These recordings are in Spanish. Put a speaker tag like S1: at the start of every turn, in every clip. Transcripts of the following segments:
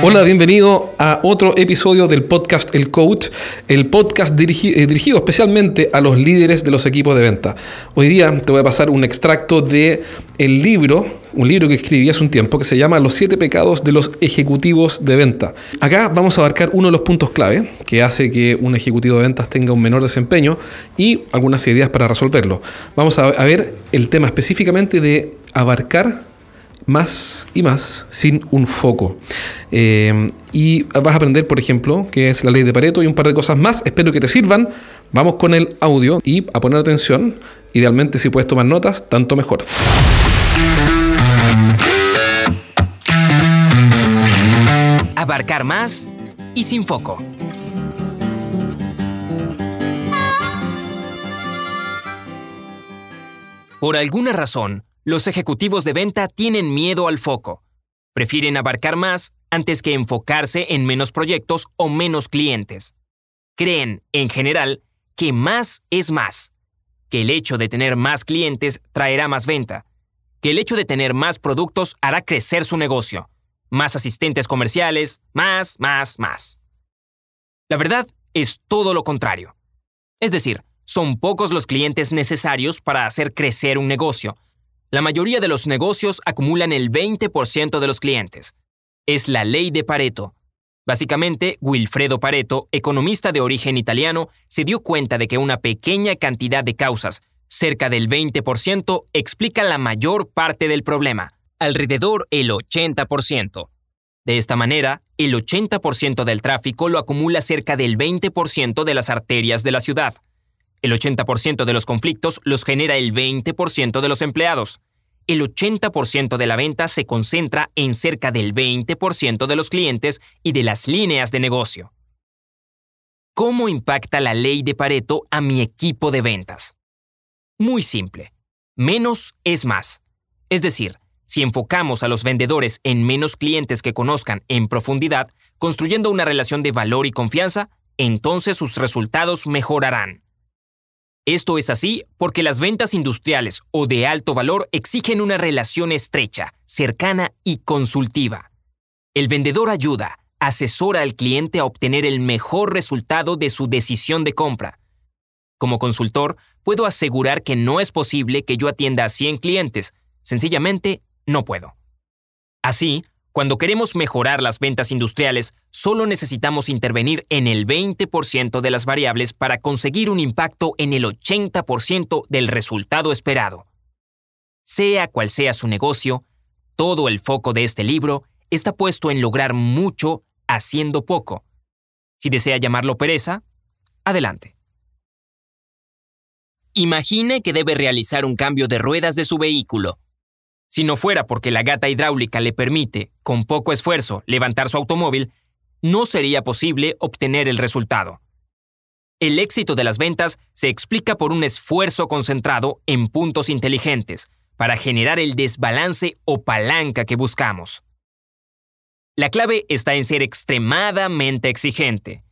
S1: Hola, bienvenido a otro episodio del podcast El Coach, el podcast eh, dirigido especialmente a los líderes de los equipos de venta. Hoy día te voy a pasar un extracto de el libro, un libro que escribí hace un tiempo que se llama Los siete pecados de los ejecutivos de venta. Acá vamos a abarcar uno de los puntos clave que hace que un ejecutivo de ventas tenga un menor desempeño y algunas ideas para resolverlo. Vamos a ver el tema específicamente de abarcar más y más sin un foco. Eh, y vas a aprender, por ejemplo, qué es la ley de Pareto y un par de cosas más. Espero que te sirvan. Vamos con el audio y a poner atención. Idealmente, si puedes tomar notas, tanto mejor.
S2: Abarcar más y sin foco. Por alguna razón, los ejecutivos de venta tienen miedo al foco. Prefieren abarcar más antes que enfocarse en menos proyectos o menos clientes. Creen, en general, que más es más, que el hecho de tener más clientes traerá más venta, que el hecho de tener más productos hará crecer su negocio, más asistentes comerciales, más, más, más. La verdad es todo lo contrario. Es decir, son pocos los clientes necesarios para hacer crecer un negocio, la mayoría de los negocios acumulan el 20% de los clientes. Es la ley de Pareto. Básicamente, Wilfredo Pareto, economista de origen italiano, se dio cuenta de que una pequeña cantidad de causas, cerca del 20%, explica la mayor parte del problema, alrededor el 80%. De esta manera, el 80% del tráfico lo acumula cerca del 20% de las arterias de la ciudad. El 80% de los conflictos los genera el 20% de los empleados. El 80% de la venta se concentra en cerca del 20% de los clientes y de las líneas de negocio. ¿Cómo impacta la ley de Pareto a mi equipo de ventas? Muy simple. Menos es más. Es decir, si enfocamos a los vendedores en menos clientes que conozcan en profundidad, construyendo una relación de valor y confianza, entonces sus resultados mejorarán. Esto es así porque las ventas industriales o de alto valor exigen una relación estrecha, cercana y consultiva. El vendedor ayuda, asesora al cliente a obtener el mejor resultado de su decisión de compra. Como consultor, puedo asegurar que no es posible que yo atienda a 100 clientes, sencillamente no puedo. Así, cuando queremos mejorar las ventas industriales, solo necesitamos intervenir en el 20% de las variables para conseguir un impacto en el 80% del resultado esperado. Sea cual sea su negocio, todo el foco de este libro está puesto en lograr mucho haciendo poco. Si desea llamarlo pereza, adelante. Imagine que debe realizar un cambio de ruedas de su vehículo si no fuera porque la gata hidráulica le permite, con poco esfuerzo, levantar su automóvil, no sería posible obtener el resultado. El éxito de las ventas se explica por un esfuerzo concentrado en puntos inteligentes para generar el desbalance o palanca que buscamos. La clave está en ser extremadamente exigente.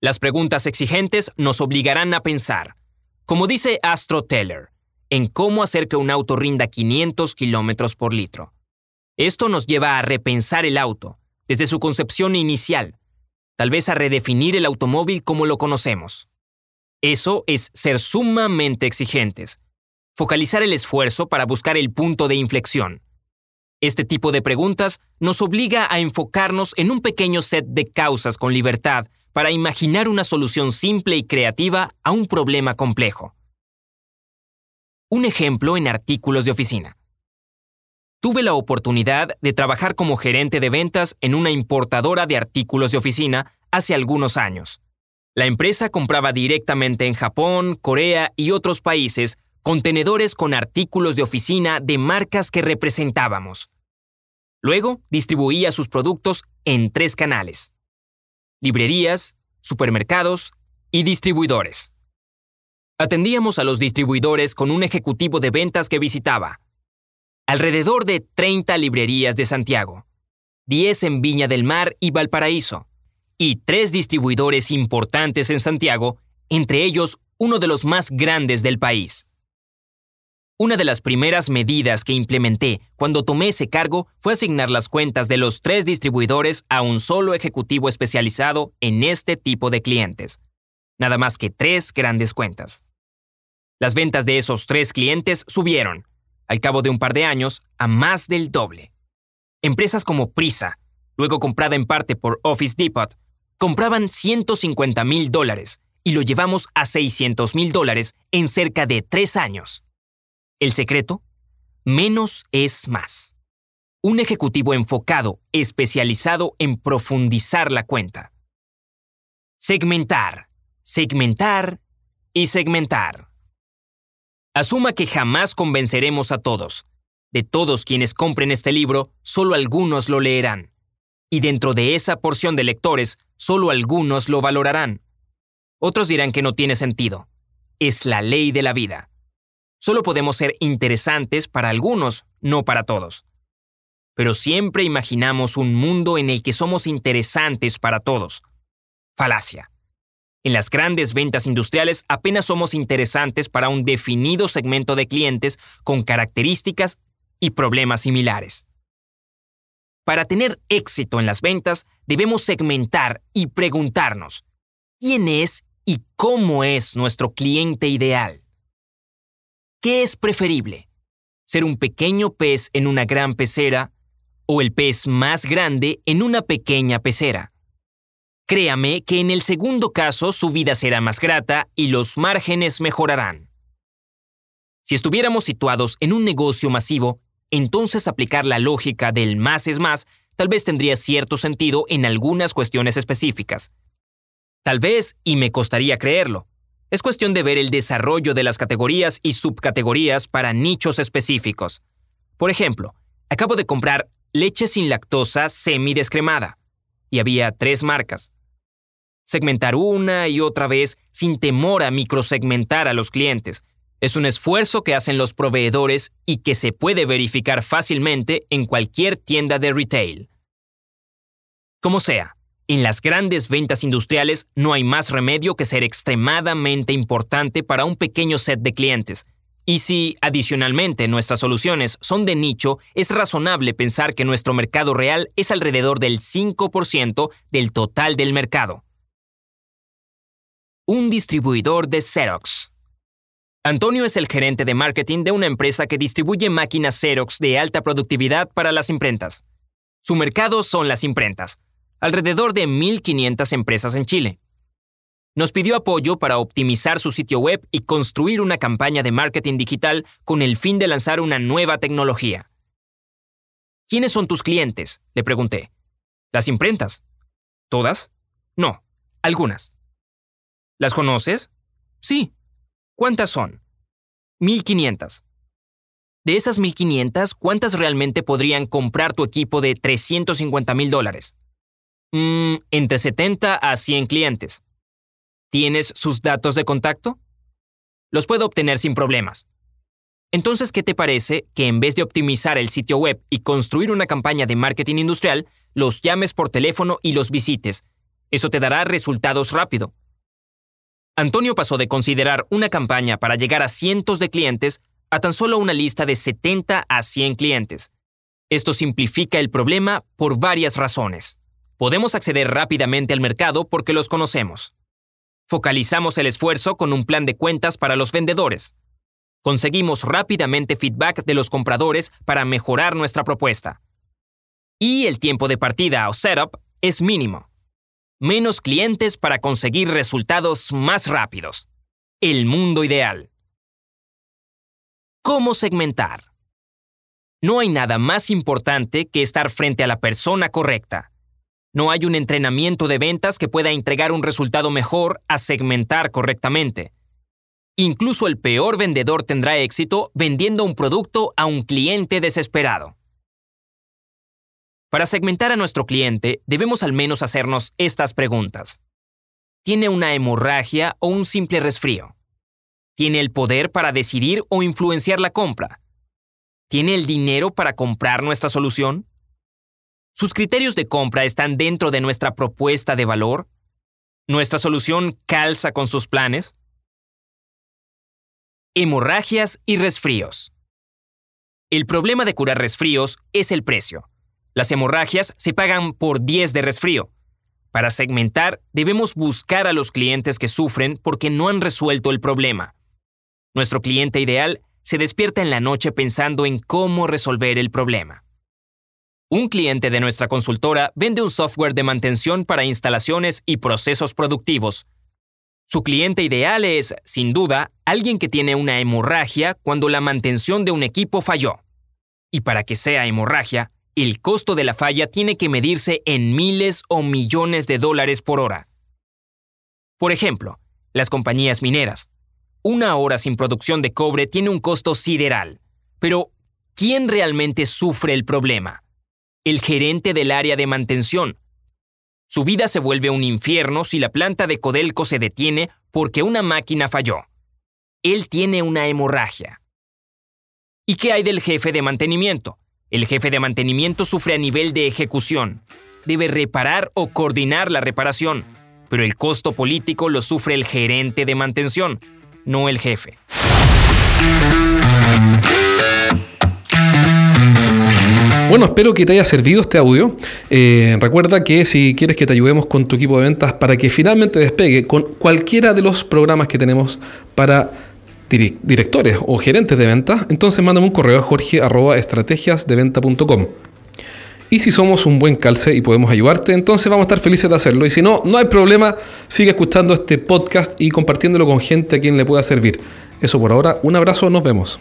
S2: Las preguntas exigentes nos obligarán a pensar. Como dice Astro Teller, en cómo hacer que un auto rinda 500 kilómetros por litro. Esto nos lleva a repensar el auto, desde su concepción inicial, tal vez a redefinir el automóvil como lo conocemos. Eso es ser sumamente exigentes, focalizar el esfuerzo para buscar el punto de inflexión. Este tipo de preguntas nos obliga a enfocarnos en un pequeño set de causas con libertad para imaginar una solución simple y creativa a un problema complejo. Un ejemplo en artículos de oficina. Tuve la oportunidad de trabajar como gerente de ventas en una importadora de artículos de oficina hace algunos años. La empresa compraba directamente en Japón, Corea y otros países contenedores con artículos de oficina de marcas que representábamos. Luego distribuía sus productos en tres canales. Librerías, supermercados y distribuidores. Atendíamos a los distribuidores con un ejecutivo de ventas que visitaba alrededor de 30 librerías de Santiago, 10 en Viña del Mar y Valparaíso, y tres distribuidores importantes en Santiago, entre ellos uno de los más grandes del país. Una de las primeras medidas que implementé cuando tomé ese cargo fue asignar las cuentas de los tres distribuidores a un solo ejecutivo especializado en este tipo de clientes. Nada más que tres grandes cuentas. Las ventas de esos tres clientes subieron, al cabo de un par de años, a más del doble. Empresas como Prisa, luego comprada en parte por Office Depot, compraban 150 mil dólares y lo llevamos a 600 mil dólares en cerca de tres años. El secreto, menos es más. Un ejecutivo enfocado, especializado en profundizar la cuenta. Segmentar, segmentar y segmentar. Asuma que jamás convenceremos a todos. De todos quienes compren este libro, solo algunos lo leerán. Y dentro de esa porción de lectores, solo algunos lo valorarán. Otros dirán que no tiene sentido. Es la ley de la vida. Solo podemos ser interesantes para algunos, no para todos. Pero siempre imaginamos un mundo en el que somos interesantes para todos. Falacia. En las grandes ventas industriales apenas somos interesantes para un definido segmento de clientes con características y problemas similares. Para tener éxito en las ventas, debemos segmentar y preguntarnos, ¿quién es y cómo es nuestro cliente ideal? ¿Qué es preferible? ¿Ser un pequeño pez en una gran pecera o el pez más grande en una pequeña pecera? Créame que en el segundo caso su vida será más grata y los márgenes mejorarán. Si estuviéramos situados en un negocio masivo, entonces aplicar la lógica del más es más tal vez tendría cierto sentido en algunas cuestiones específicas. Tal vez, y me costaría creerlo, es cuestión de ver el desarrollo de las categorías y subcategorías para nichos específicos. Por ejemplo, acabo de comprar leche sin lactosa semi-descremada y había tres marcas. Segmentar una y otra vez sin temor a microsegmentar a los clientes es un esfuerzo que hacen los proveedores y que se puede verificar fácilmente en cualquier tienda de retail. Como sea, en las grandes ventas industriales no hay más remedio que ser extremadamente importante para un pequeño set de clientes. Y si, adicionalmente, nuestras soluciones son de nicho, es razonable pensar que nuestro mercado real es alrededor del 5% del total del mercado. Un distribuidor de Xerox. Antonio es el gerente de marketing de una empresa que distribuye máquinas Xerox de alta productividad para las imprentas. Su mercado son las imprentas alrededor de 1.500 empresas en Chile. Nos pidió apoyo para optimizar su sitio web y construir una campaña de marketing digital con el fin de lanzar una nueva tecnología. ¿Quiénes son tus clientes? Le pregunté. ¿Las imprentas? ¿Todas? No, algunas. ¿Las conoces? Sí. ¿Cuántas son? 1500. De esas 1500, ¿cuántas realmente podrían comprar tu equipo de 350 mil dólares? Mm, entre 70 a 100 clientes. ¿Tienes sus datos de contacto? Los puedo obtener sin problemas. Entonces, ¿qué te parece que en vez de optimizar el sitio web y construir una campaña de marketing industrial, los llames por teléfono y los visites? Eso te dará resultados rápido. Antonio pasó de considerar una campaña para llegar a cientos de clientes a tan solo una lista de 70 a 100 clientes. Esto simplifica el problema por varias razones. Podemos acceder rápidamente al mercado porque los conocemos. Focalizamos el esfuerzo con un plan de cuentas para los vendedores. Conseguimos rápidamente feedback de los compradores para mejorar nuestra propuesta. Y el tiempo de partida o setup es mínimo. Menos clientes para conseguir resultados más rápidos. El mundo ideal. ¿Cómo segmentar? No hay nada más importante que estar frente a la persona correcta. No hay un entrenamiento de ventas que pueda entregar un resultado mejor a segmentar correctamente. Incluso el peor vendedor tendrá éxito vendiendo un producto a un cliente desesperado. Para segmentar a nuestro cliente, debemos al menos hacernos estas preguntas. ¿Tiene una hemorragia o un simple resfrío? ¿Tiene el poder para decidir o influenciar la compra? ¿Tiene el dinero para comprar nuestra solución? ¿Sus criterios de compra están dentro de nuestra propuesta de valor? ¿Nuestra solución calza con sus planes? Hemorragias y resfríos. El problema de curar resfríos es el precio. Las hemorragias se pagan por 10 de resfrío. Para segmentar, debemos buscar a los clientes que sufren porque no han resuelto el problema. Nuestro cliente ideal se despierta en la noche pensando en cómo resolver el problema. Un cliente de nuestra consultora vende un software de mantención para instalaciones y procesos productivos. Su cliente ideal es, sin duda, alguien que tiene una hemorragia cuando la mantención de un equipo falló. Y para que sea hemorragia, el costo de la falla tiene que medirse en miles o millones de dólares por hora. Por ejemplo, las compañías mineras. Una hora sin producción de cobre tiene un costo sideral. Pero, ¿quién realmente sufre el problema? el gerente del área de mantención. Su vida se vuelve un infierno si la planta de Codelco se detiene porque una máquina falló. Él tiene una hemorragia. ¿Y qué hay del jefe de mantenimiento? El jefe de mantenimiento sufre a nivel de ejecución. Debe reparar o coordinar la reparación, pero el costo político lo sufre el gerente de mantención, no el jefe.
S1: Bueno, espero que te haya servido este audio. Eh, recuerda que si quieres que te ayudemos con tu equipo de ventas para que finalmente despegue con cualquiera de los programas que tenemos para directores o gerentes de ventas, entonces mándame un correo a jorge.estrategiasdeventa.com. Y si somos un buen calce y podemos ayudarte, entonces vamos a estar felices de hacerlo. Y si no, no hay problema, sigue escuchando este podcast y compartiéndolo con gente a quien le pueda servir. Eso por ahora, un abrazo, nos vemos.